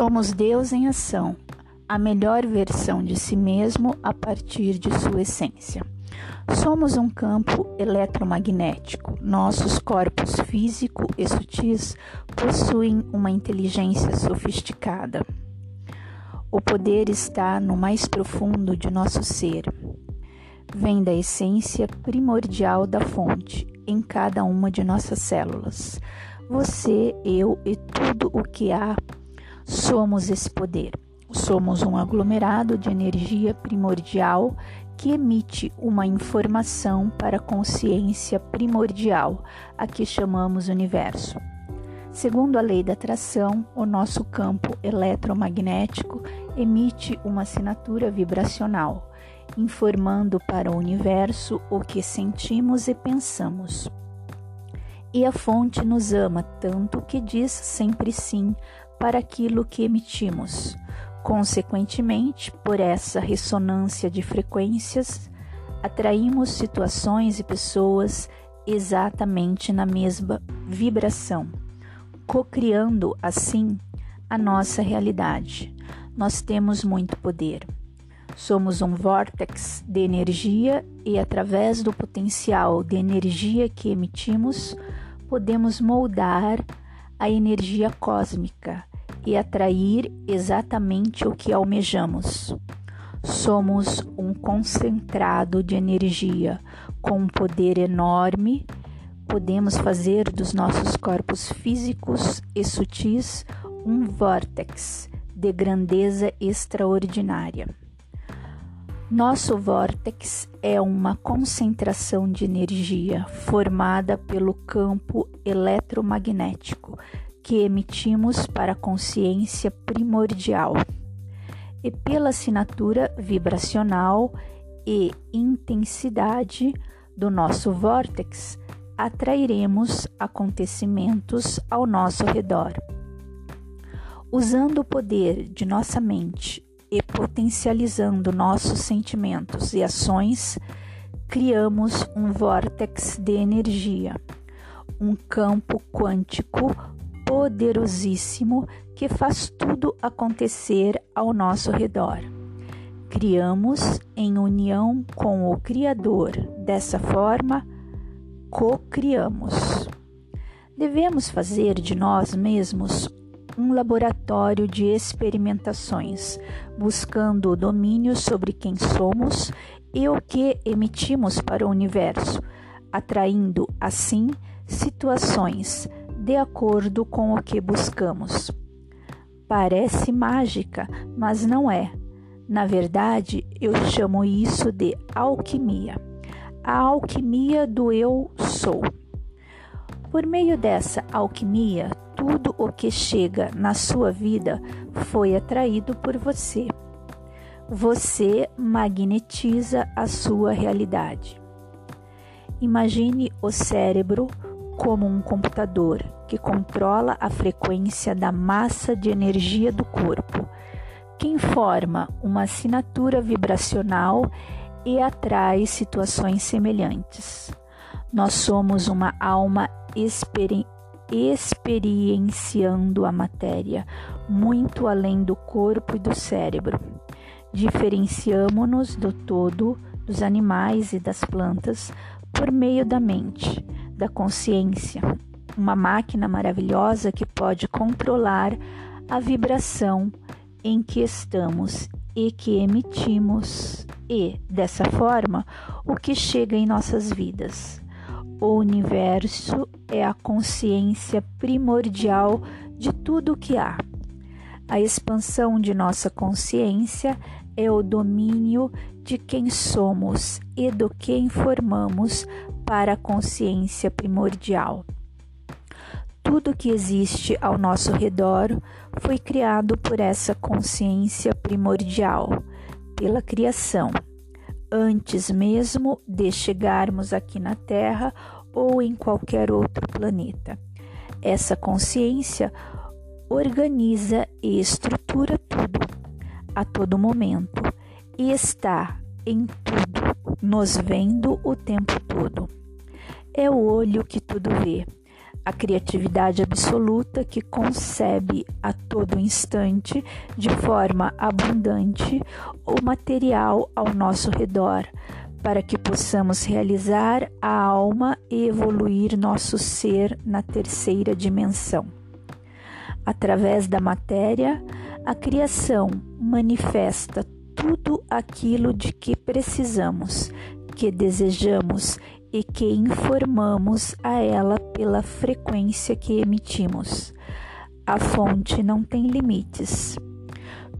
Somos Deus em ação, a melhor versão de si mesmo a partir de sua essência. Somos um campo eletromagnético. Nossos corpos físico e sutis possuem uma inteligência sofisticada. O poder está no mais profundo de nosso ser. Vem da essência primordial da fonte em cada uma de nossas células. Você, eu e tudo o que há somos esse poder. Somos um aglomerado de energia primordial que emite uma informação para a consciência primordial, a que chamamos universo. Segundo a lei da atração, o nosso campo eletromagnético emite uma assinatura vibracional, informando para o universo o que sentimos e pensamos. E a fonte nos ama tanto que diz sempre sim para aquilo que emitimos. Consequentemente, por essa ressonância de frequências, atraímos situações e pessoas exatamente na mesma vibração, co-criando assim a nossa realidade. Nós temos muito poder. Somos um vórtex de energia e, através do potencial de energia que emitimos, podemos moldar a energia cósmica e atrair exatamente o que almejamos. Somos um concentrado de energia com um poder enorme. Podemos fazer dos nossos corpos físicos e sutis um vórtex de grandeza extraordinária. Nosso vórtex é uma concentração de energia formada pelo campo eletromagnético que emitimos para a consciência primordial e pela assinatura vibracional e intensidade do nosso vórtex, atrairemos acontecimentos ao nosso redor. Usando o poder de nossa mente e potencializando nossos sentimentos e ações, criamos um vórtex de energia, um campo quântico poderosíssimo que faz tudo acontecer ao nosso redor. Criamos em união com o Criador, dessa forma, co-criamos. Devemos fazer de nós mesmos um laboratório de experimentações, buscando o domínio sobre quem somos e o que emitimos para o universo, atraindo assim situações de acordo com o que buscamos. Parece mágica, mas não é. Na verdade, eu chamo isso de alquimia. A alquimia do eu sou. Por meio dessa alquimia, tudo o que chega na sua vida foi atraído por você. Você magnetiza a sua realidade. Imagine o cérebro como um computador que controla a frequência da massa de energia do corpo, que informa uma assinatura vibracional e atrai situações semelhantes. Nós somos uma alma experi experienciando a matéria, muito além do corpo e do cérebro. Diferenciamo-nos do todo dos animais e das plantas por meio da mente da consciência, uma máquina maravilhosa que pode controlar a vibração em que estamos e que emitimos, e, dessa forma, o que chega em nossas vidas. O universo é a consciência primordial de tudo o que há. A expansão de nossa consciência é o domínio de quem somos e do que informamos para a consciência primordial. Tudo que existe ao nosso redor foi criado por essa consciência primordial, pela criação, antes mesmo de chegarmos aqui na Terra ou em qualquer outro planeta. Essa consciência organiza e estrutura tudo, a todo momento, e está em tudo, nos vendo o tempo todo. É o olho que tudo vê. a criatividade absoluta que concebe a todo instante, de forma abundante, o material ao nosso redor, para que possamos realizar a alma e evoluir nosso ser na terceira dimensão. Através da matéria, a criação manifesta tudo aquilo de que precisamos, que desejamos e que informamos a ela pela frequência que emitimos. A fonte não tem limites.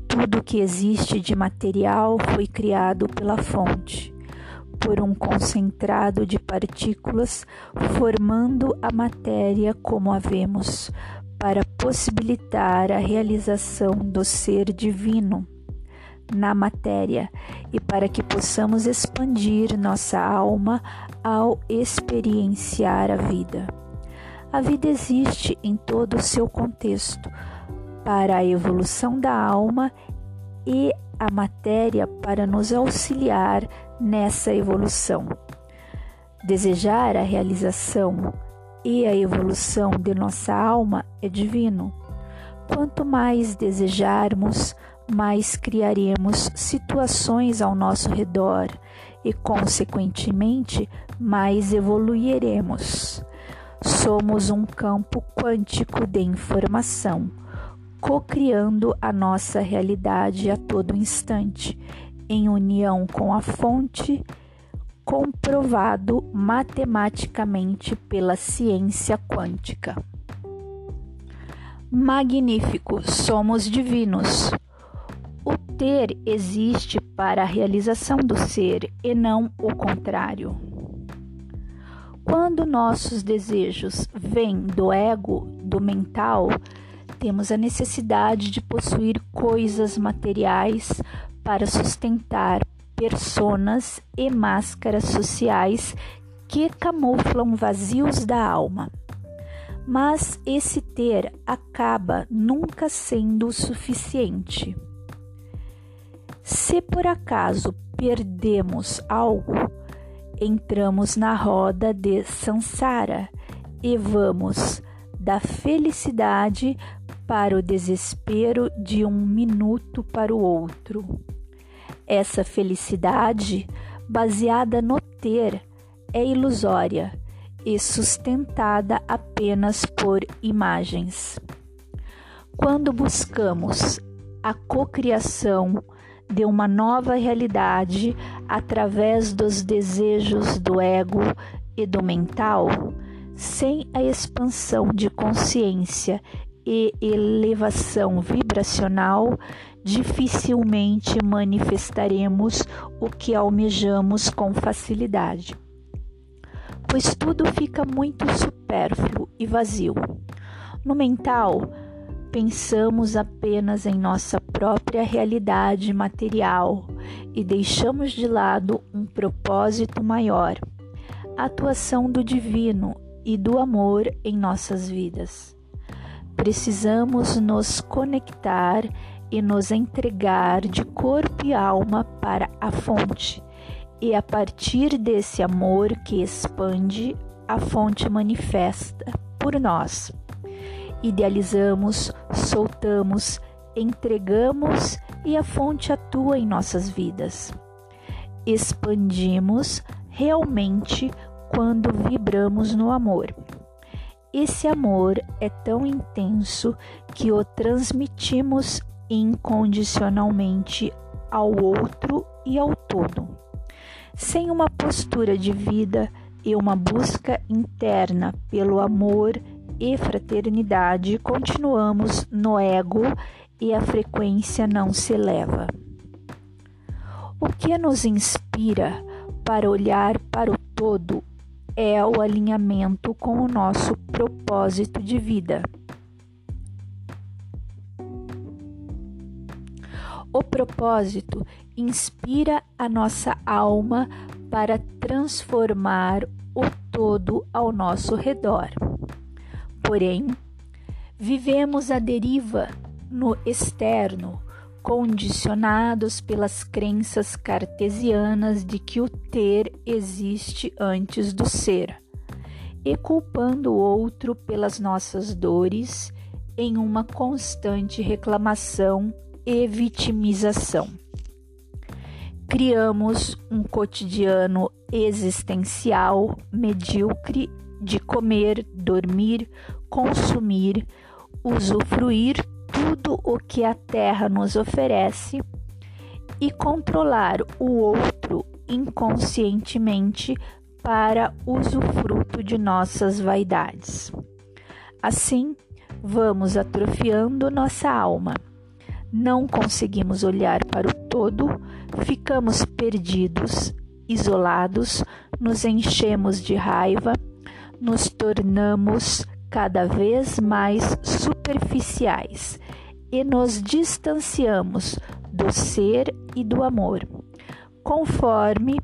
Tudo que existe de material foi criado pela fonte, por um concentrado de partículas, formando a matéria como a vemos, para possibilitar a realização do ser divino na matéria e para que possamos expandir nossa alma ao experienciar a vida. A vida existe em todo o seu contexto para a evolução da alma e a matéria para nos auxiliar nessa evolução. Desejar a realização e a evolução de nossa alma é divino. Quanto mais desejarmos, mais criaremos situações ao nosso redor e, consequentemente, mais evoluiremos. Somos um campo quântico de informação, co-criando a nossa realidade a todo instante, em união com a fonte, comprovado matematicamente pela ciência quântica. Magnífico, somos divinos. Ter existe para a realização do ser e não o contrário. Quando nossos desejos vêm do ego, do mental, temos a necessidade de possuir coisas materiais para sustentar personas e máscaras sociais que camuflam vazios da alma. Mas esse ter acaba nunca sendo o suficiente. Se por acaso perdemos algo, entramos na roda de Sansara e vamos da felicidade para o desespero de um minuto para o outro. Essa felicidade, baseada no ter, é ilusória e sustentada apenas por imagens. Quando buscamos a cocriação de uma nova realidade através dos desejos do ego e do mental, sem a expansão de consciência e elevação vibracional, dificilmente manifestaremos o que almejamos com facilidade, pois tudo fica muito supérfluo e vazio. No mental, pensamos apenas em nossa própria realidade material e deixamos de lado um propósito maior, a atuação do divino e do amor em nossas vidas. Precisamos nos conectar e nos entregar de corpo e alma para a fonte, e a partir desse amor que expande, a fonte manifesta por nós idealizamos, soltamos, entregamos e a fonte atua em nossas vidas. Expandimos realmente quando vibramos no amor. Esse amor é tão intenso que o transmitimos incondicionalmente ao outro e ao todo. Sem uma postura de vida e uma busca interna pelo amor e fraternidade, continuamos no ego e a frequência não se eleva. O que nos inspira para olhar para o todo é o alinhamento com o nosso propósito de vida. O propósito inspira a nossa alma para transformar o todo ao nosso redor. Porém, vivemos a deriva no externo, condicionados pelas crenças cartesianas de que o ter existe antes do ser e culpando o outro pelas nossas dores em uma constante reclamação e vitimização. Criamos um cotidiano existencial medíocre de comer, dormir, consumir, usufruir tudo o que a terra nos oferece e controlar o outro inconscientemente para usufruto de nossas vaidades. Assim, vamos atrofiando nossa alma. Não conseguimos olhar para o todo, ficamos perdidos, isolados, nos enchemos de raiva, nos tornamos cada vez mais superficiais e nos distanciamos do ser e do amor. Conforme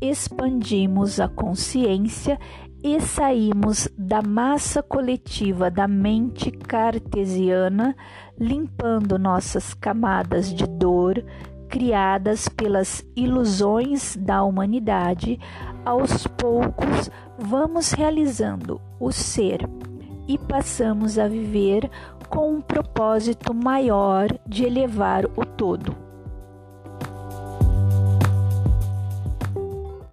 expandimos a consciência e saímos da massa coletiva da mente cartesiana, limpando nossas camadas de dor criadas pelas ilusões da humanidade, aos poucos vamos realizando o ser e passamos a viver com um propósito maior de elevar o todo.